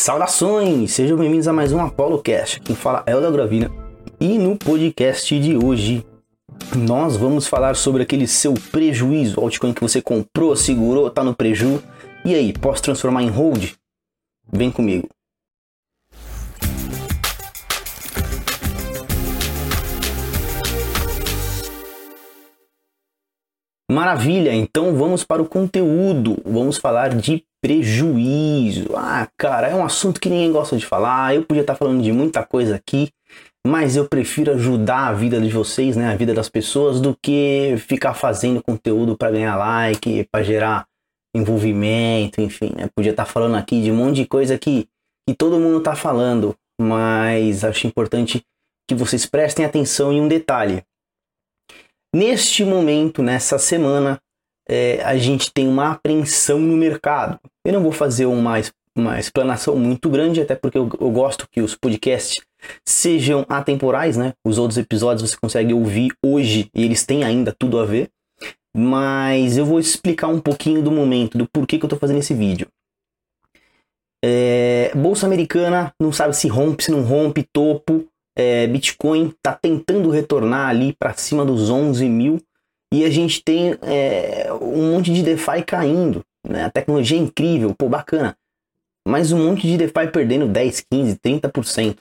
Saudações! Sejam bem-vindos a mais um Apollo Cast. Quem fala é o da Gravina. E no podcast de hoje, nós vamos falar sobre aquele seu prejuízo, o altcoin que você comprou, segurou, tá no preju. E aí, posso transformar em hold? Vem comigo. Maravilha, então vamos para o conteúdo. Vamos falar de prejuízo. Ah, cara, é um assunto que ninguém gosta de falar. Eu podia estar falando de muita coisa aqui, mas eu prefiro ajudar a vida de vocês, né, a vida das pessoas, do que ficar fazendo conteúdo para ganhar like, para gerar envolvimento, enfim. Né? Podia estar falando aqui de um monte de coisa que, que todo mundo está falando, mas acho importante que vocês prestem atenção em um detalhe. Neste momento, nessa semana, é, a gente tem uma apreensão no mercado. Eu não vou fazer uma, uma explanação muito grande, até porque eu, eu gosto que os podcasts sejam atemporais, né? Os outros episódios você consegue ouvir hoje e eles têm ainda tudo a ver. Mas eu vou explicar um pouquinho do momento, do porquê que eu estou fazendo esse vídeo. É, Bolsa americana não sabe se rompe, se não rompe, topo é, Bitcoin está tentando retornar ali para cima dos 11 mil e a gente tem é, um monte de DeFi caindo. Né? A tecnologia é incrível, pô, bacana. Mas um monte de DeFi perdendo 10, 15, 30%.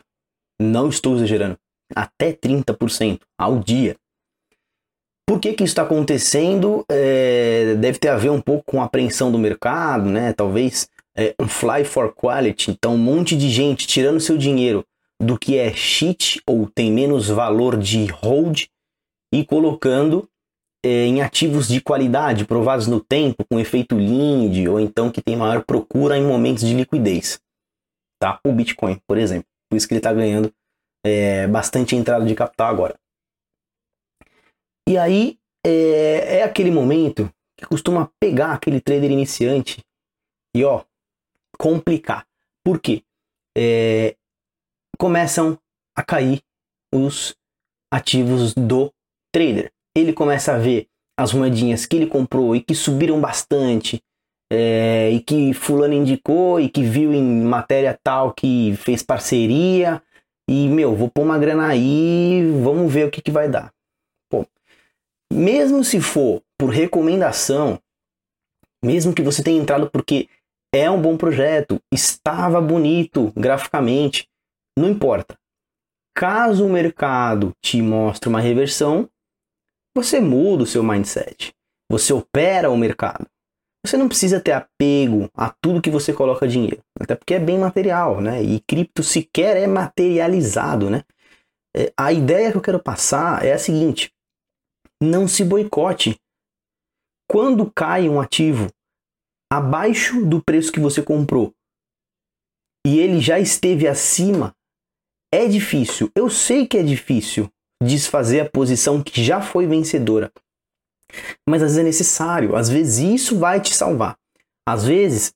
Não estou exagerando. Até 30% ao dia. Por que, que isso está acontecendo? É, deve ter a ver um pouco com a apreensão do mercado, né? Talvez é, um fly for quality. Então, um monte de gente tirando seu dinheiro do que é cheat ou tem menos valor de hold e colocando é, em ativos de qualidade provados no tempo com efeito Lind ou então que tem maior procura em momentos de liquidez, tá? O Bitcoin, por exemplo, por isso que ele está ganhando é, bastante entrada de capital agora. E aí é, é aquele momento que costuma pegar aquele trader iniciante e ó complicar. Por quê? É, começam a cair os ativos do trader. Ele começa a ver as moedinhas que ele comprou e que subiram bastante, é, e que fulano indicou e que viu em matéria tal que fez parceria e meu, vou pôr uma grana aí, vamos ver o que, que vai dar. Pô, mesmo se for por recomendação, mesmo que você tenha entrado porque é um bom projeto, estava bonito graficamente, não importa. Caso o mercado te mostre uma reversão, você muda o seu mindset. Você opera o mercado. Você não precisa ter apego a tudo que você coloca dinheiro, até porque é bem material, né? E cripto sequer é materializado, né? É, a ideia que eu quero passar é a seguinte: não se boicote. Quando cai um ativo abaixo do preço que você comprou e ele já esteve acima é difícil, eu sei que é difícil desfazer a posição que já foi vencedora. Mas às vezes é necessário, às vezes isso vai te salvar. Às vezes,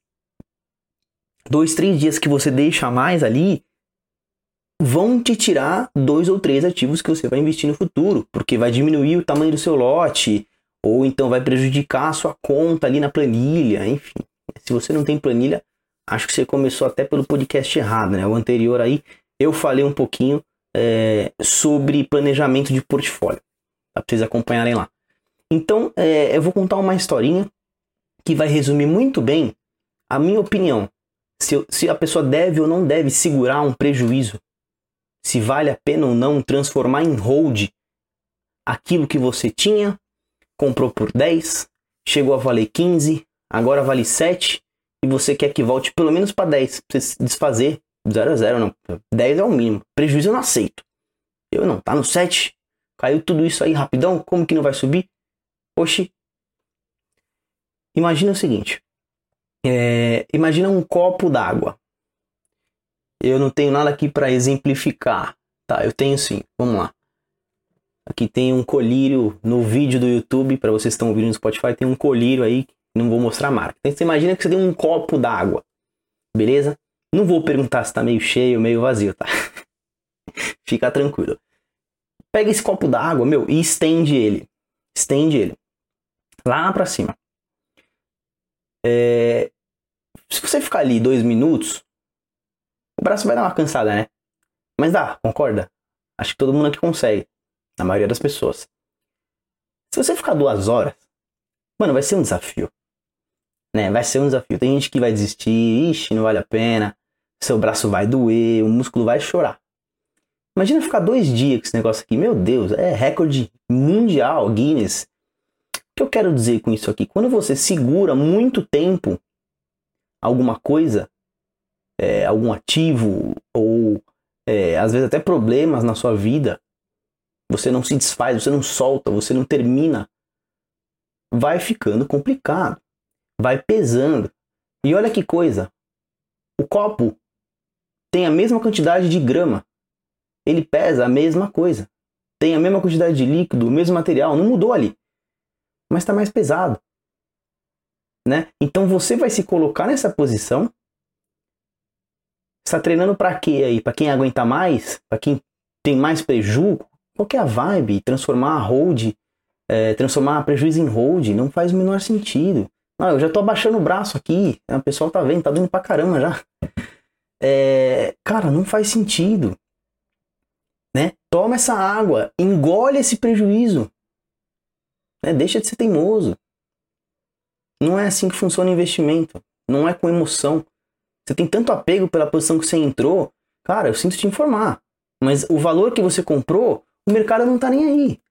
dois, três dias que você deixa mais ali vão te tirar dois ou três ativos que você vai investir no futuro, porque vai diminuir o tamanho do seu lote, ou então vai prejudicar a sua conta ali na planilha, enfim. Se você não tem planilha, acho que você começou até pelo podcast errado, né? O anterior aí eu falei um pouquinho é, sobre planejamento de portfólio, para vocês acompanharem lá. Então, é, eu vou contar uma historinha que vai resumir muito bem a minha opinião. Se, se a pessoa deve ou não deve segurar um prejuízo, se vale a pena ou não transformar em hold aquilo que você tinha, comprou por 10, chegou a valer 15, agora vale 7 e você quer que volte pelo menos para 10 para você desfazer 0 a 0 não. 10 é o mínimo. Prejuízo eu não aceito. Eu não, tá no 7. Caiu tudo isso aí rapidão, como que não vai subir? Oxi. Imagina o seguinte. É, imagina um copo d'água. Eu não tenho nada aqui para exemplificar. Tá, eu tenho sim. Vamos lá. Aqui tem um colírio no vídeo do YouTube, para vocês que estão ouvindo no Spotify, tem um colírio aí, não vou mostrar a marca. Então você imagina que você tem um copo d'água. Beleza? Não vou perguntar se tá meio cheio meio vazio, tá? Fica tranquilo. Pega esse copo d'água, meu, e estende ele. Estende ele. Lá pra cima. É... Se você ficar ali dois minutos, O braço vai dar uma cansada, né? Mas dá, concorda? Acho que todo mundo aqui consegue. A maioria das pessoas. Se você ficar duas horas, mano, vai ser um desafio. Né? Vai ser um desafio. Tem gente que vai desistir, ixi, não vale a pena. Seu braço vai doer, o músculo vai chorar. Imagina ficar dois dias com esse negócio aqui. Meu Deus, é recorde mundial, Guinness. O que eu quero dizer com isso aqui? Quando você segura muito tempo alguma coisa, é, algum ativo, ou é, às vezes até problemas na sua vida, você não se desfaz, você não solta, você não termina, vai ficando complicado, vai pesando. E olha que coisa, o copo tem a mesma quantidade de grama, ele pesa a mesma coisa, tem a mesma quantidade de líquido, o mesmo material, não mudou ali, mas está mais pesado. Né? Então você vai se colocar nessa posição. Está treinando para quê aí? Para quem aguenta mais? Para quem tem mais prejuízo? Qual é a vibe? Transformar a hold, é, transformar prejuízo em hold, não faz o menor sentido. Ah, eu já tô abaixando o braço aqui, o pessoal tá vendo, tá doendo pra caramba já. É, cara, não faz sentido. Né? Toma essa água, engole esse prejuízo. Né? Deixa de ser teimoso. Não é assim que funciona o investimento. Não é com emoção. Você tem tanto apego pela posição que você entrou. Cara, eu sinto te informar. Mas o valor que você comprou, o mercado não está nem aí.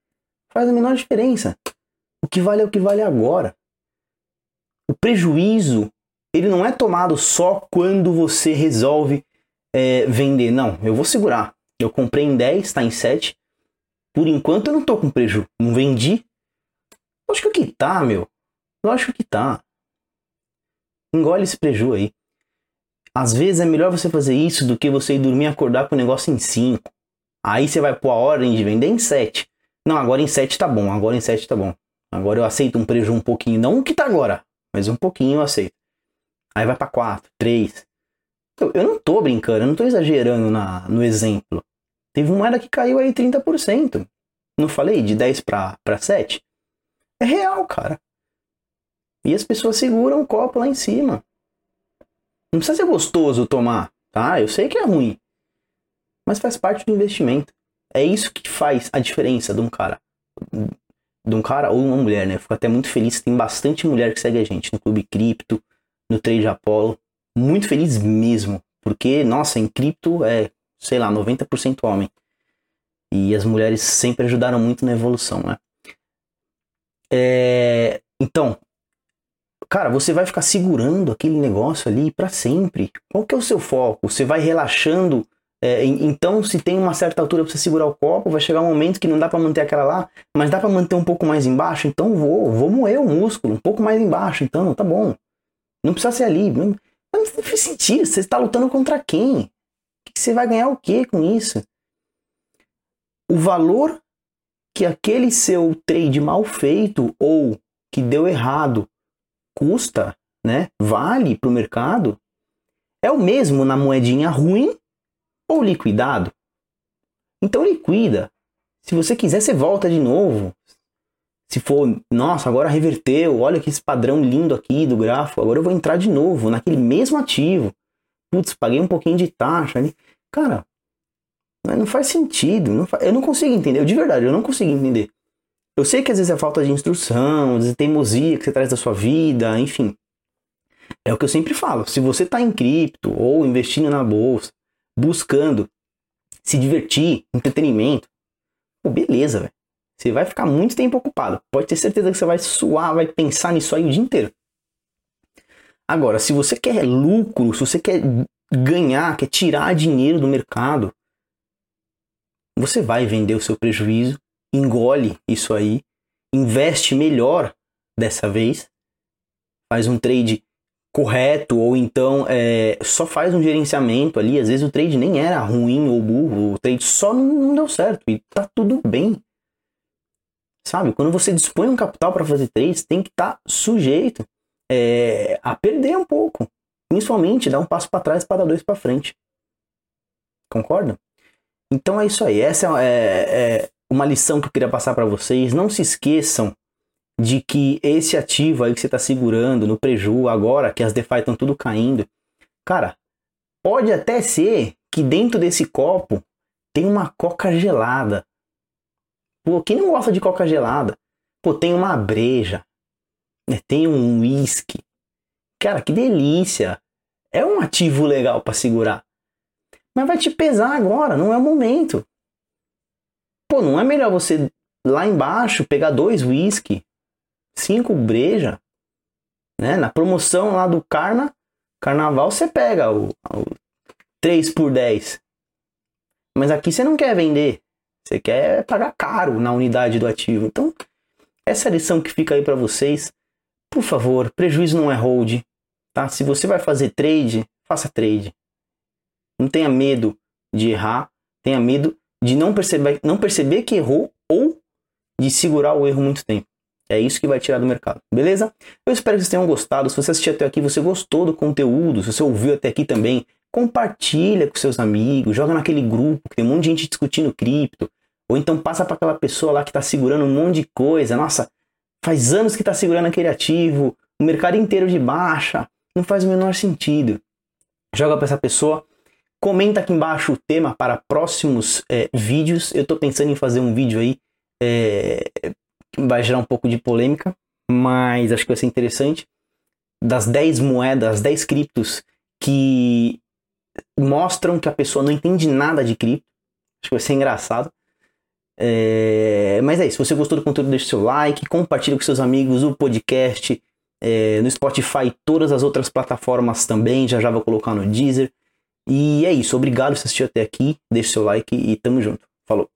Faz a menor diferença. O que vale é o que vale agora. O prejuízo, ele não é tomado só quando você resolve é, vender. Não, eu vou segurar. Eu comprei em 10, está em 7. Por enquanto eu não estou com prejuízo. Não vendi. Lógico que tá, meu. Lógico que tá. Engole esse prejuízo aí. Às vezes é melhor você fazer isso do que você ir dormir e acordar com o negócio em 5. Aí você vai pôr a ordem de vender em 7. Não, agora em 7 tá bom, agora em 7 tá bom. Agora eu aceito um prejuízo um pouquinho, não o que tá agora, mas um pouquinho eu aceito. Aí vai para 4, 3. Eu, não tô brincando, eu não tô exagerando na, no exemplo. Teve moeda que caiu aí 30%. Não falei de 10 para 7? É real, cara. E as pessoas seguram o copo lá em cima. Não precisa ser gostoso tomar, tá? Eu sei que é ruim mas faz parte do investimento. É isso que faz a diferença de um cara. De um cara ou uma mulher, né? Eu fico até muito feliz tem bastante mulher que segue a gente no Clube Cripto, no Trade Apollo. Muito feliz mesmo. Porque, nossa, em cripto é, sei lá, 90% homem. E as mulheres sempre ajudaram muito na evolução, né? É... Então, cara, você vai ficar segurando aquele negócio ali para sempre. Qual que é o seu foco? Você vai relaxando é, então, se tem uma certa altura para você segurar o copo, vai chegar um momento que não dá para manter aquela lá, mas dá para manter um pouco mais embaixo, então vou, vou moer o músculo um pouco mais embaixo, então tá bom. Não precisa ser ali. Não, não faz sentido. Você está lutando contra quem? Você vai ganhar o que com isso? O valor que aquele seu trade mal feito ou que deu errado custa, né? Vale para o mercado é o mesmo na moedinha ruim ou liquidado. Então liquida. Se você quiser, você volta de novo. Se for, nossa, agora reverteu, olha que esse padrão lindo aqui do grafo, agora eu vou entrar de novo naquele mesmo ativo. Putz, paguei um pouquinho de taxa ali. Cara, não faz sentido. Não faz, eu não consigo entender, de verdade, eu não consigo entender. Eu sei que às vezes é falta de instrução, às vezes é teimosia que você traz da sua vida, enfim. É o que eu sempre falo. Se você está em cripto ou investindo na bolsa, buscando se divertir, entretenimento, pô, beleza, velho. Você vai ficar muito tempo ocupado. Pode ter certeza que você vai suar, vai pensar nisso aí o dia inteiro. Agora, se você quer lucro, se você quer ganhar, quer tirar dinheiro do mercado, você vai vender o seu prejuízo, engole isso aí, investe melhor dessa vez, faz um trade correto, ou então é, só faz um gerenciamento ali. Às vezes o trade nem era ruim ou burro, o trade só não, deu certo e tá tudo bem. Sabe? Quando você dispõe um capital para fazer trades, tem que estar tá sujeito é, a perder um pouco. Principalmente dar um passo para trás para dar dois para frente. Concorda? Então é isso aí. Essa é, é, é uma lição que eu queria passar para vocês. Não se esqueçam de que esse ativo aí que você está segurando no preju agora, que as DeFi estão tudo caindo, cara, Pode até ser que dentro desse copo tem uma coca gelada. Pô, quem não gosta de coca gelada? Pô, tem uma breja, né? tem um whisky. Cara, que delícia! É um ativo legal para segurar. Mas vai te pesar agora, não é o momento. Pô, não é melhor você lá embaixo pegar dois whisky, cinco breja, né? Na promoção lá do Carna, Carnaval você pega o, o 3 por 10. Mas aqui você não quer vender. Você quer pagar caro na unidade do ativo. Então, essa lição que fica aí para vocês. Por favor, prejuízo não é hold, tá? Se você vai fazer trade, faça trade. Não tenha medo de errar, tenha medo de não perceber, não perceber que errou ou de segurar o erro muito tempo. É isso que vai tirar do mercado, beleza? Eu espero que vocês tenham gostado. Se você assistiu até aqui, você gostou do conteúdo, se você ouviu até aqui também, compartilha com seus amigos, joga naquele grupo que tem um monte de gente discutindo cripto, ou então passa para aquela pessoa lá que está segurando um monte de coisa. Nossa, faz anos que está segurando aquele ativo, o mercado inteiro de baixa, não faz o menor sentido. Joga para essa pessoa, comenta aqui embaixo o tema para próximos é, vídeos. Eu estou pensando em fazer um vídeo aí é, vai gerar um pouco de polêmica, mas acho que vai ser interessante. Das 10 moedas, 10 criptos que mostram que a pessoa não entende nada de cripto. Acho que vai ser engraçado. É... Mas é isso. Se você gostou do conteúdo, deixe seu like, compartilhe com seus amigos o podcast é... no Spotify e todas as outras plataformas também. Já já vou colocar no Deezer. E é isso. Obrigado por assistir até aqui. Deixe seu like e tamo junto. Falou.